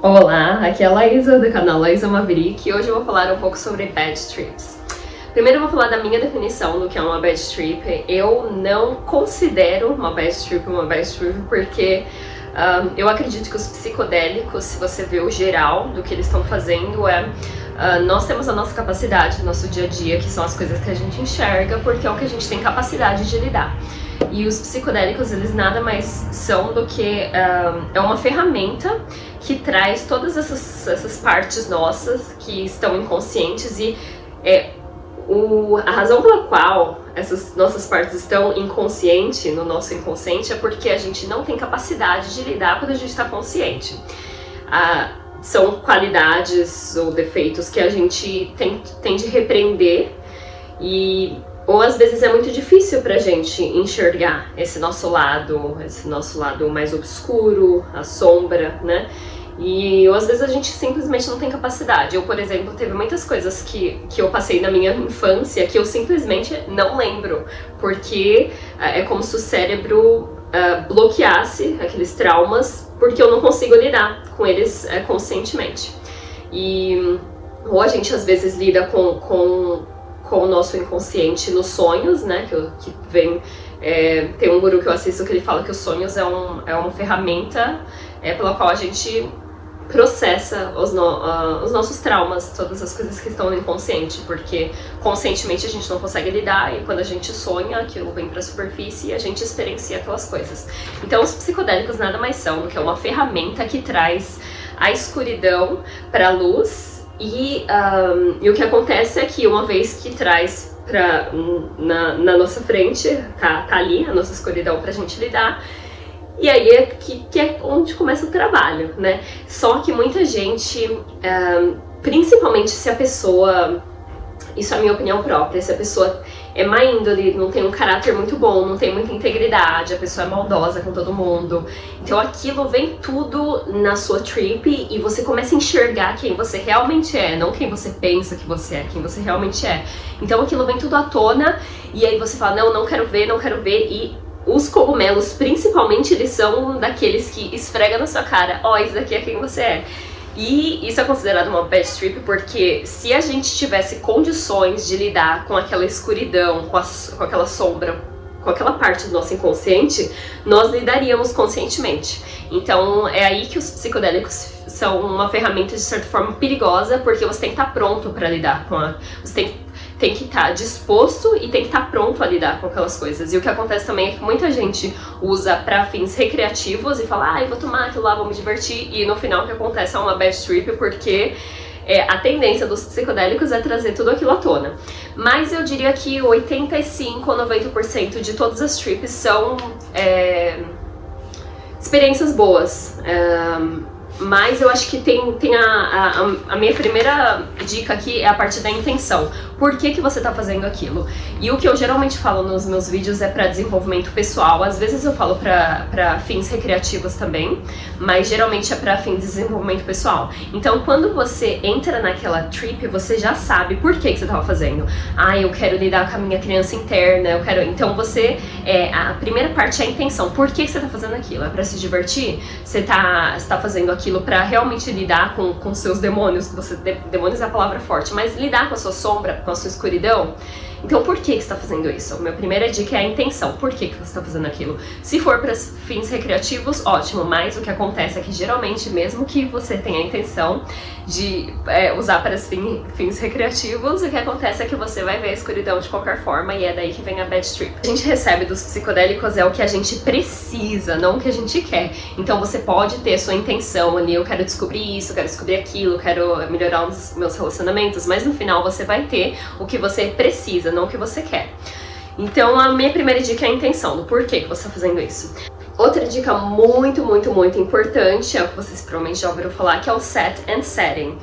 Olá, aqui é a Laísa do canal Laísa Maverick e hoje eu vou falar um pouco sobre bad trips. Primeiro eu vou falar da minha definição do que é uma bad trip. Eu não considero uma bad trip uma bad trip porque um, eu acredito que os psicodélicos, se você vê o geral do que eles estão fazendo, é uh, nós temos a nossa capacidade, nosso dia a dia, que são as coisas que a gente enxerga, porque é o que a gente tem capacidade de lidar. E os psicodélicos, eles nada mais são do que uh, é uma ferramenta que traz todas essas, essas partes nossas que estão inconscientes e é, o, a razão pela qual essas nossas partes estão inconsciente, no nosso inconsciente, é porque a gente não tem capacidade de lidar quando a gente está consciente. Ah, são qualidades ou defeitos que a gente tem, tem de repreender e ou às vezes é muito difícil pra gente enxergar esse nosso lado, esse nosso lado mais obscuro, a sombra, né? E ou às vezes a gente simplesmente não tem capacidade. Eu, por exemplo, teve muitas coisas que, que eu passei na minha infância que eu simplesmente não lembro, porque é como se o cérebro uh, bloqueasse aqueles traumas, porque eu não consigo lidar com eles uh, conscientemente. E ou a gente às vezes lida com, com com o nosso inconsciente nos sonhos, né? Que, que vem. É, tem um guru que eu assisto que ele fala que os sonhos é, um, é uma ferramenta é, pela qual a gente processa os, no, uh, os nossos traumas, todas as coisas que estão no inconsciente, porque conscientemente a gente não consegue lidar e quando a gente sonha, aquilo vem para a superfície e a gente experiencia aquelas coisas. Então, os psicodélicos nada mais são do que uma ferramenta que traz a escuridão para a luz e, um, e o que acontece é que uma vez que traz pra, na, na nossa frente, tá, tá ali a nossa escuridão pra gente lidar, e aí é que, que é onde começa o trabalho, né? Só que muita gente, um, principalmente se a pessoa isso é a minha opinião própria. Se a pessoa é má índole, não tem um caráter muito bom, não tem muita integridade, a pessoa é maldosa com todo mundo. Então aquilo vem tudo na sua trip e você começa a enxergar quem você realmente é, não quem você pensa que você é, quem você realmente é. Então aquilo vem tudo à tona e aí você fala: não, não quero ver, não quero ver e os cogumelos, principalmente, eles são daqueles que esfrega na sua cara, ó, oh, isso daqui é quem você é. E isso é considerado uma bad trip porque se a gente tivesse condições de lidar com aquela escuridão, com, a, com aquela sombra, com aquela parte do nosso inconsciente, nós lidaríamos conscientemente. Então é aí que os psicodélicos são uma ferramenta de certa forma perigosa, porque você tem que estar pronto para lidar com a. Você tem tem que estar tá disposto e tem que estar tá pronto a lidar com aquelas coisas. E o que acontece também é que muita gente usa para fins recreativos e fala, ah, eu vou tomar aquilo lá, vou me divertir, e no final o que acontece é uma bad trip porque é, a tendência dos psicodélicos é trazer tudo aquilo à tona. Mas eu diria que 85 ou 90% de todas as trips são é, experiências boas. É, mas eu acho que tem, tem a, a, a, minha primeira dica aqui é a parte da intenção. Por que, que você está fazendo aquilo? E o que eu geralmente falo nos meus vídeos é para desenvolvimento pessoal. Às vezes eu falo para fins recreativos também, mas geralmente é para fins de desenvolvimento pessoal. Então, quando você entra naquela trip, você já sabe por que, que você estava fazendo. Ah, eu quero lidar com a minha criança interna, eu quero. Então, você. É, a primeira parte é a intenção. Por que, que você está fazendo aquilo? É para se divertir? Você está tá fazendo aquilo para realmente lidar com, com seus demônios, você demônios é a palavra forte, mas lidar com a sua sombra, com a sua escuridão. Então, por que, que você está fazendo isso? A minha primeira dica é a intenção. Por que, que você está fazendo aquilo? Se for para fins recreativos, ótimo, mas o que acontece é que geralmente, mesmo que você tenha a intenção de é, usar para fins, fins recreativos, o que acontece é que você vai ver a escuridão de qualquer forma e é daí que vem a bad trip. A gente recebe dos psicodélicos é o que a gente precisa, não o que a gente quer. Então, você pode ter sua intenção ali, eu quero descobrir isso, eu quero descobrir aquilo, eu quero melhorar os meus relacionamentos, mas no final você vai ter o que você precisa precisa, não o que você quer. Então, a minha primeira dica é a intenção, do porquê que você está fazendo isso. Outra dica muito, muito, muito importante, é o que vocês provavelmente já ouviram falar, que é o set and setting.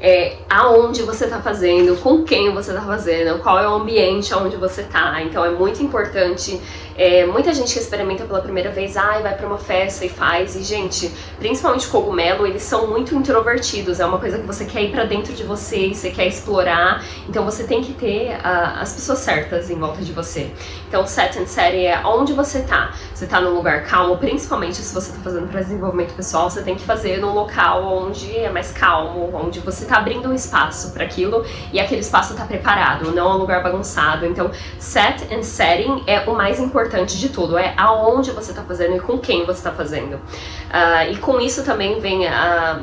É aonde você está fazendo, com quem você está fazendo, qual é o ambiente onde você está. Então é muito importante É, muita gente que experimenta pela primeira vez, ai, vai para uma festa e faz. E, gente, principalmente cogumelo, eles são muito introvertidos. É uma coisa que você quer ir para dentro de você, você quer explorar. Então você tem que ter uh, as pessoas certas em volta de você. Então, set and setting é onde você tá. Você tá num lugar calmo, principalmente se você tá fazendo para desenvolvimento pessoal, você tem que fazer num local onde é mais calmo, onde você tá abrindo um espaço para aquilo e aquele espaço tá preparado, não é um lugar bagunçado. Então, set and setting é o mais importante de tudo, é aonde você tá fazendo e com quem você tá fazendo. Uh, e com isso também vem a.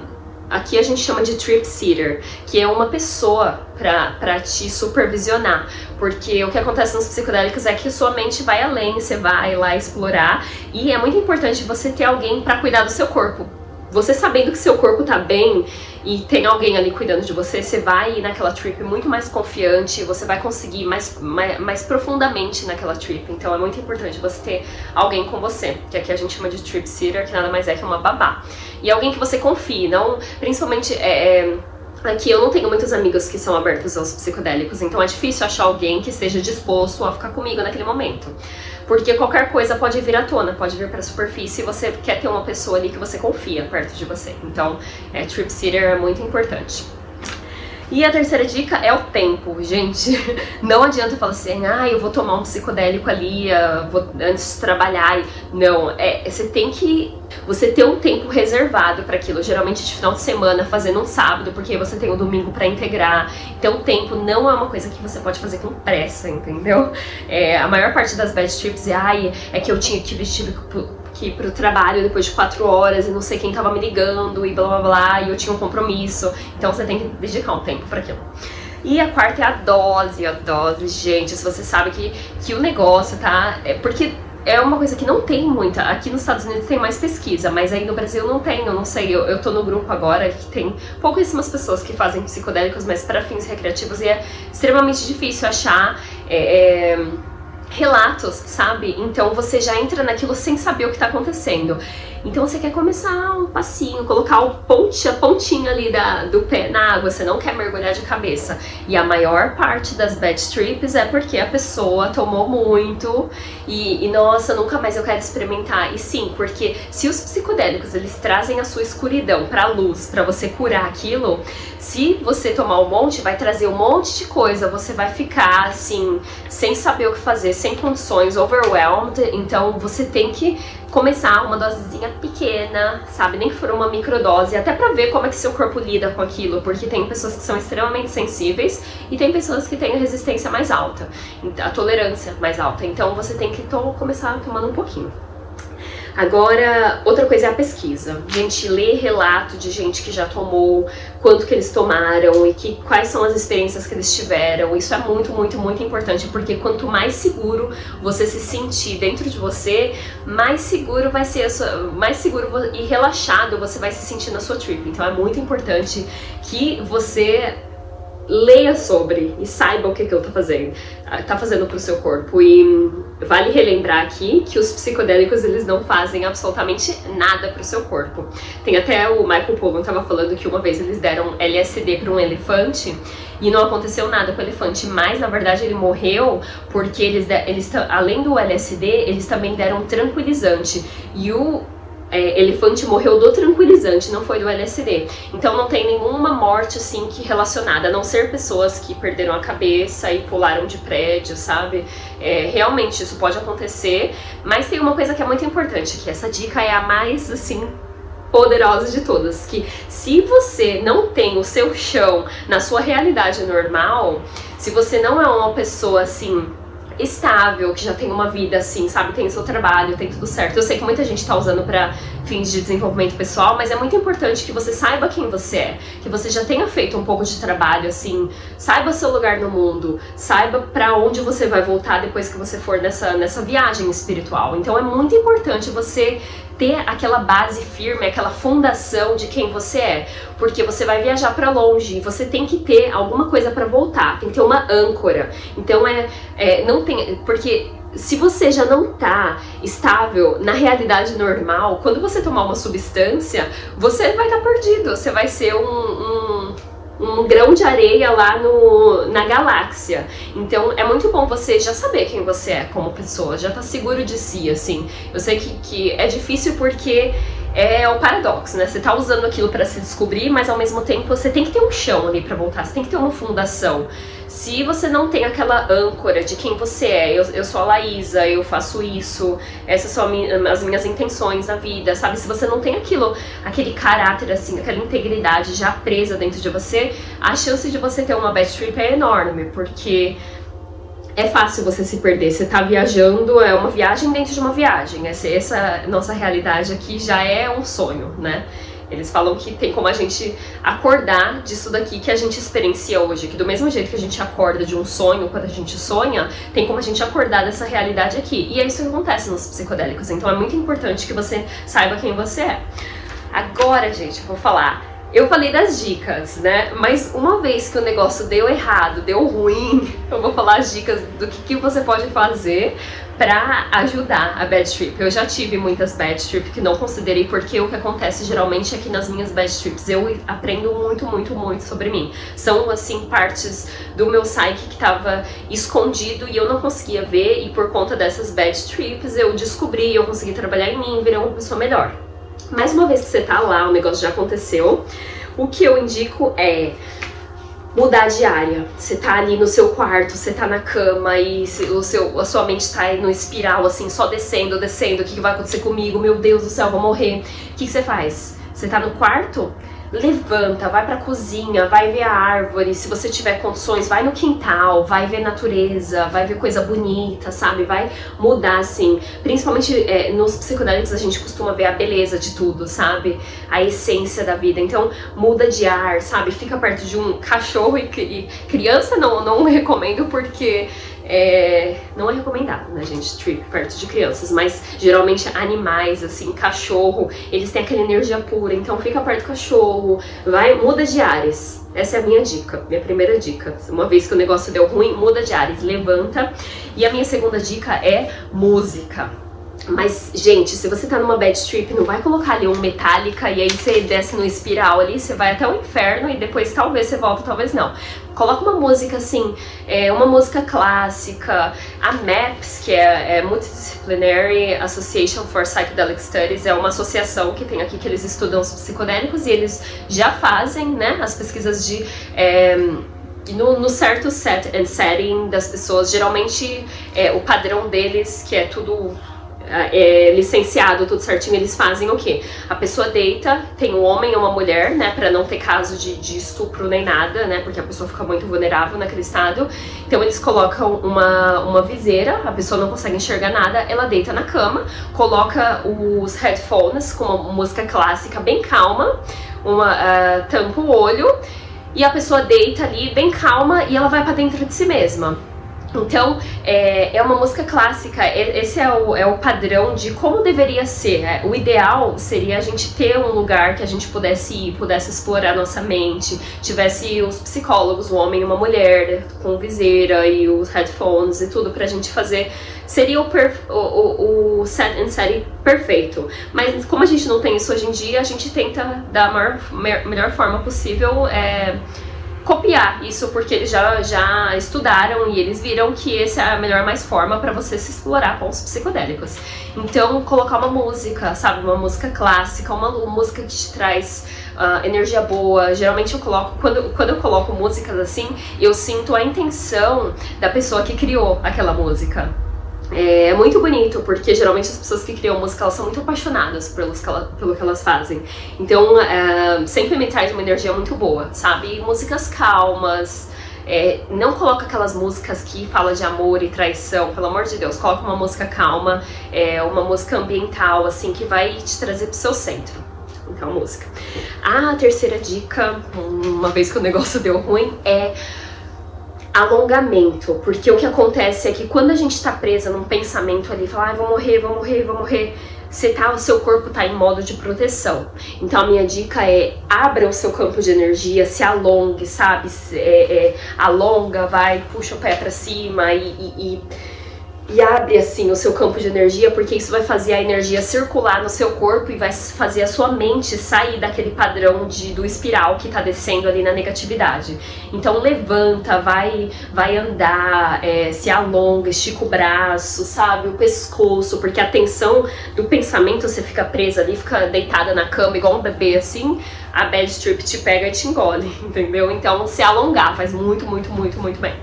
Aqui a gente chama de trip sitter, que é uma pessoa para te supervisionar. Porque o que acontece nos psicodélicos é que sua mente vai além, você vai lá explorar. E é muito importante você ter alguém para cuidar do seu corpo você sabendo que seu corpo tá bem e tem alguém ali cuidando de você, você vai ir naquela trip muito mais confiante, você vai conseguir mais, mais, mais, profundamente naquela trip. Então é muito importante você ter alguém com você, que aqui a gente chama de trip sitter, que nada mais é que uma babá. E alguém que você confie, não principalmente é, é Aqui eu não tenho muitos amigos que são abertos aos psicodélicos, então é difícil achar alguém que esteja disposto a ficar comigo naquele momento. Porque qualquer coisa pode vir à tona, pode vir para a superfície e você quer ter uma pessoa ali que você confia perto de você. Então, é, trip sitter é muito importante. E a terceira dica é o tempo, gente. Não adianta falar assim, ah, eu vou tomar um psicodélico ali uh, vou, antes de trabalhar. Não, é, você tem que você ter um tempo reservado para aquilo, geralmente de final de semana, fazendo um sábado, porque você tem o um domingo para integrar. Então, o tempo não é uma coisa que você pode fazer com pressa, entendeu? É, a maior parte das bad trips é, ai, é que eu tinha que vestir que pro trabalho depois de quatro horas e não sei quem tava me ligando e blá blá blá, e eu tinha um compromisso. Então você tem que dedicar um tempo para aquilo. E a quarta é a dose, a dose, gente. Se você sabe que, que o negócio tá. É porque é uma coisa que não tem muita. Aqui nos Estados Unidos tem mais pesquisa, mas aí no Brasil não tem, eu não sei. Eu, eu tô no grupo agora que tem pouquíssimas pessoas que fazem psicodélicos, mas para fins recreativos e é extremamente difícil achar. É, é, relatos, sabe? Então você já entra naquilo sem saber o que tá acontecendo. Então você quer começar um passinho, colocar o ponte, a pontinha ali da, do pé na água, você não quer mergulhar de cabeça. E a maior parte das bad trips é porque a pessoa tomou muito e, e nossa, nunca mais eu quero experimentar. E sim, porque se os psicodélicos eles trazem a sua escuridão pra luz, para você curar aquilo, se você tomar um monte, vai trazer um monte de coisa, você vai ficar assim, sem saber o que fazer, sem condições, overwhelmed. Então você tem que começar uma dosezinha pequena, sabe? Nem for uma microdose, até pra ver como é que seu corpo lida com aquilo, porque tem pessoas que são extremamente sensíveis e tem pessoas que têm resistência mais alta, a tolerância mais alta. Então você tem que começar tomando um pouquinho. Agora, outra coisa é a pesquisa. A gente lê relato de gente que já tomou, quanto que eles tomaram e que, quais são as experiências que eles tiveram. Isso é muito, muito, muito importante, porque quanto mais seguro você se sentir dentro de você, mais seguro vai ser sua, mais seguro e relaxado você vai se sentir na sua trip. Então é muito importante que você leia sobre e saiba o que, eu tô fazendo, tá fazendo pro seu corpo. E vale relembrar aqui que os psicodélicos eles não fazem absolutamente nada pro seu corpo. Tem até o Michael Pollan tava falando que uma vez eles deram LSD para um elefante e não aconteceu nada com o elefante, mas na verdade ele morreu porque eles, eles além do LSD, eles também deram tranquilizante. E o é, elefante morreu do tranquilizante, não foi do LSD. Então não tem nenhuma morte assim que relacionada, a não ser pessoas que perderam a cabeça e pularam de prédio, sabe? É, realmente isso pode acontecer, mas tem uma coisa que é muito importante, que essa dica é a mais assim poderosa de todas, que se você não tem o seu chão na sua realidade normal, se você não é uma pessoa assim estável, que já tem uma vida assim, sabe, tem seu trabalho, tem tudo certo. Eu sei que muita gente tá usando para fins de desenvolvimento pessoal, mas é muito importante que você saiba quem você é, que você já tenha feito um pouco de trabalho assim, saiba seu lugar no mundo, saiba para onde você vai voltar depois que você for nessa nessa viagem espiritual. Então é muito importante você ter aquela base firme, aquela fundação de quem você é, porque você vai viajar para longe você tem que ter alguma coisa para voltar, tem que ter uma âncora. Então é, é não tem, porque se você já não tá estável na realidade normal, quando você tomar uma substância, você vai estar tá perdido, você vai ser um, um um grão de areia lá no, na galáxia. Então é muito bom você já saber quem você é como pessoa, já tá seguro de si, assim. Eu sei que, que é difícil porque é o paradoxo, né? Você tá usando aquilo para se descobrir, mas ao mesmo tempo você tem que ter um chão ali para voltar, você tem que ter uma fundação. Se você não tem aquela âncora de quem você é, eu, eu sou a Laísa, eu faço isso, essas são as minhas intenções na vida, sabe? Se você não tem aquilo, aquele caráter assim, aquela integridade já presa dentro de você, a chance de você ter uma bad trip é enorme, porque é fácil você se perder. Você tá viajando, é uma viagem dentro de uma viagem. Essa, essa nossa realidade aqui já é um sonho, né? Eles falam que tem como a gente acordar disso daqui que a gente experiencia hoje, que do mesmo jeito que a gente acorda de um sonho quando a gente sonha, tem como a gente acordar dessa realidade aqui. E é isso que acontece nos psicodélicos. Então é muito importante que você saiba quem você é. Agora, gente, eu vou falar eu falei das dicas, né? Mas uma vez que o negócio deu errado, deu ruim, eu vou falar as dicas do que, que você pode fazer para ajudar a bad trip. Eu já tive muitas bad trips que não considerei porque o que acontece geralmente é que nas minhas bad trips eu aprendo muito, muito, muito sobre mim. São assim partes do meu psyche que estava escondido e eu não conseguia ver e por conta dessas bad trips eu descobri, eu consegui trabalhar em mim, virar uma pessoa melhor. Mais uma vez que você tá lá, o negócio já aconteceu, o que eu indico é mudar de área. Você tá ali no seu quarto, você tá na cama e o seu, a sua mente tá no espiral, assim, só descendo, descendo. O que, que vai acontecer comigo? Meu Deus do céu, vou morrer. O que, que você faz? Você tá no quarto? Levanta, vai pra cozinha, vai ver a árvore, se você tiver condições, vai no quintal, vai ver natureza, vai ver coisa bonita, sabe? Vai mudar, assim. Principalmente é, nos psicodélicos a gente costuma ver a beleza de tudo, sabe? A essência da vida. Então, muda de ar, sabe? Fica perto de um cachorro e, e criança não, não recomendo porque é, não é recomendado, né, gente, trip perto de crianças, mas geralmente animais, assim, cachorro, eles têm aquela energia pura, então fica perto do cachorro, vai, muda de ares. Essa é a minha dica, minha primeira dica. Uma vez que o negócio deu ruim, muda de ares, levanta. E a minha segunda dica é música. Mas, gente, se você tá numa bad trip, não vai colocar ali um Metallica e aí você desce no espiral ali, você vai até o inferno e depois talvez você volta, talvez não. Coloca uma música assim, é, uma música clássica. A MAPS, que é, é Multidisciplinary Association for Psychedelic Studies, é uma associação que tem aqui que eles estudam os psicodélicos e eles já fazem, né, as pesquisas de. É, no, no, certo set and setting das pessoas, geralmente é, o padrão deles, que é tudo é, licenciado, tudo certinho, eles fazem o quê? A pessoa deita, tem um homem ou uma mulher, né, para não ter caso de, de, estupro nem nada, né, porque a pessoa fica muito vulnerável naquele estado. Então eles colocam uma, uma viseira, a pessoa não consegue enxergar nada, ela deita na cama, coloca os headphones com uma música clássica bem calma, uma uh, tampa o olho e a pessoa deita ali bem calma e ela vai para dentro de si mesma. Então, é, é uma música clássica, esse é o, é o padrão de como deveria ser. Né? O ideal seria a gente ter um lugar que a gente pudesse ir, pudesse explorar nossa mente, tivesse os psicólogos, um homem e uma mulher, com viseira e os headphones e tudo pra gente fazer. Seria o, o, o, o set and setting perfeito. Mas como a gente não tem isso hoje em dia, a gente tenta da maior, melhor forma possível. É, copiar isso porque eles já, já estudaram e eles viram que essa é a melhor mais forma para você se explorar com os psicodélicos. Então, colocar uma música, sabe, uma música clássica, uma música que te traz uh, energia boa. Geralmente eu coloco, quando, quando eu coloco músicas assim, eu sinto a intenção da pessoa que criou aquela música. É muito bonito, porque geralmente as pessoas que criam música elas são muito apaixonadas pelos que ela, pelo que elas fazem. Então, é, sempre me traz uma energia muito boa, sabe? Músicas calmas. É, não coloca aquelas músicas que falam de amor e traição, pelo amor de Deus. Coloca uma música calma, é, uma música ambiental, assim, que vai te trazer pro seu centro. Então, música. A terceira dica, uma vez que o negócio deu ruim, é alongamento, porque o que acontece é que quando a gente tá presa num pensamento ali, falar, ah, vou morrer, vou morrer, vou morrer, você tá, o seu corpo tá em modo de proteção. Então a minha dica é abra o seu campo de energia, se alongue, sabe? É, é, alonga, vai, puxa o pé para cima e, e, e e abre assim o seu campo de energia, porque isso vai fazer a energia circular no seu corpo e vai fazer a sua mente sair daquele padrão de, do espiral que tá descendo ali na negatividade. Então levanta, vai, vai andar, é, se alonga, estica o braço, sabe, o pescoço, porque a tensão do pensamento você fica presa ali, fica deitada na cama igual um bebê assim, a bad trip te pega e te engole, entendeu? Então se alongar faz muito, muito, muito, muito bem.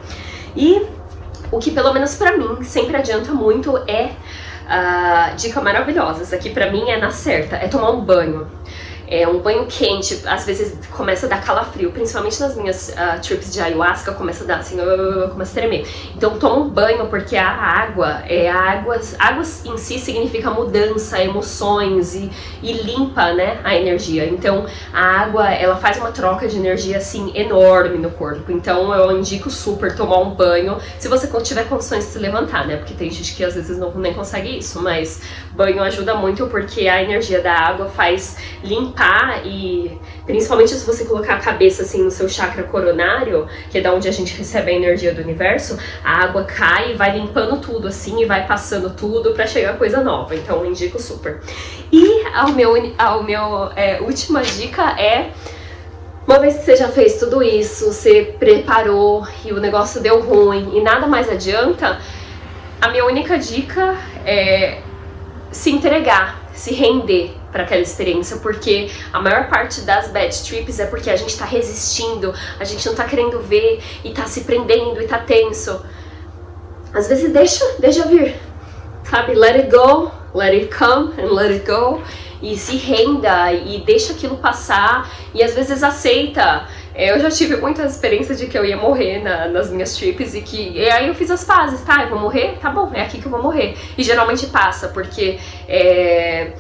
E o que pelo menos para mim sempre adianta muito é uh, dica maravilhosa. Isso aqui para mim é na certa, é tomar um banho. É um banho quente, às vezes começa a dar calafrio, principalmente nas minhas uh, trips de ayahuasca, começa a dar assim, uh, começa a tremer. Então toma um banho porque a água, é a água, água em si significa mudança, emoções e, e limpa, né, a energia. Então a água, ela faz uma troca de energia assim enorme no corpo. Então eu indico super tomar um banho, se você tiver condições de se levantar, né? Porque tem gente que às vezes não nem consegue isso, mas banho ajuda muito porque a energia da água faz limpar e principalmente se você colocar a cabeça assim no seu chakra coronário, que é da onde a gente recebe a energia do universo, a água cai e vai limpando tudo assim e vai passando tudo para chegar coisa nova. Então eu indico super. E a meu, ao meu é, última dica é uma vez que você já fez tudo isso, você preparou e o negócio deu ruim e nada mais adianta, a minha única dica é se entregar, se render para aquela experiência, porque a maior parte das bad trips é porque a gente tá resistindo, a gente não tá querendo ver e tá se prendendo e tá tenso. Às vezes deixa, deixa vir, sabe? Let it go, let it come and let it go e se renda e deixa aquilo passar e às vezes aceita. É, eu já tive muitas experiências de que eu ia morrer na, nas minhas trips e que e aí eu fiz as fases, tá? Eu vou morrer? Tá bom, é aqui que eu vou morrer. E geralmente passa, porque é,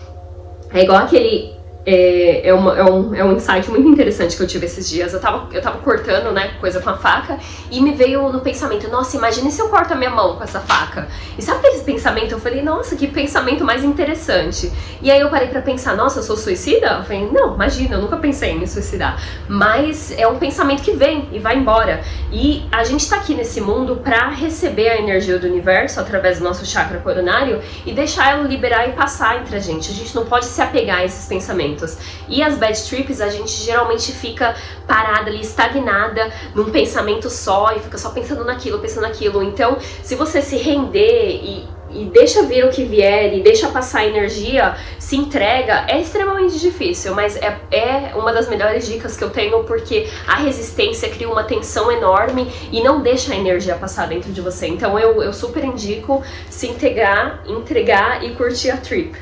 é igual aquele é, é, uma, é, um, é um insight muito interessante que eu tive esses dias. Eu tava, eu tava cortando, né, coisa com a faca e me veio no pensamento, nossa, imagine se eu corto a minha mão com essa faca. E sabe aquele pensamento? Eu falei, nossa, que pensamento mais interessante. E aí eu parei para pensar, nossa, eu sou suicida? Eu falei, não, imagina, eu nunca pensei em me suicidar. Mas é um pensamento que vem e vai embora. E a gente tá aqui nesse mundo para receber a energia do universo através do nosso chakra coronário e deixar ela liberar e passar entre a gente. A gente não pode se apegar a esses pensamentos pensamentos. E as bad trips, a gente geralmente fica parada ali, estagnada num pensamento só e fica só pensando naquilo, pensando naquilo. Então, se você se render e e deixa vir o que vier e deixa passar a energia, se entrega, é extremamente difícil, mas é, é uma das melhores dicas que eu tenho porque a resistência cria uma tensão enorme e não deixa a energia passar dentro de você. Então eu, eu super indico se integrar, entregar e curtir a trip.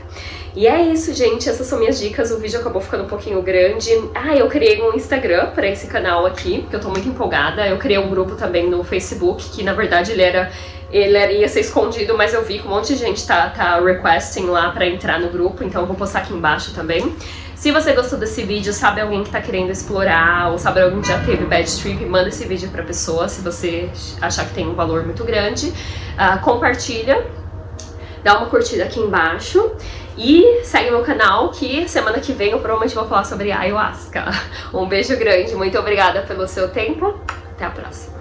E é isso, gente. Essas são minhas dicas. O vídeo acabou ficando um pouquinho grande. Ah, eu criei um Instagram para esse canal aqui, porque eu tô muito empolgada. Eu criei um grupo também no Facebook, que na verdade ele era ele ia ser escondido, mas eu vi que um monte de gente tá, tá requesting lá para entrar no grupo, então eu vou postar aqui embaixo também. Se você gostou desse vídeo, sabe alguém que tá querendo explorar, ou sabe alguém que já teve bad trip, manda esse vídeo pra pessoa, se você achar que tem um valor muito grande. Uh, compartilha, dá uma curtida aqui embaixo. E segue meu canal que semana que vem eu provavelmente vou falar sobre ayahuasca. Um beijo grande, muito obrigada pelo seu tempo. Até a próxima.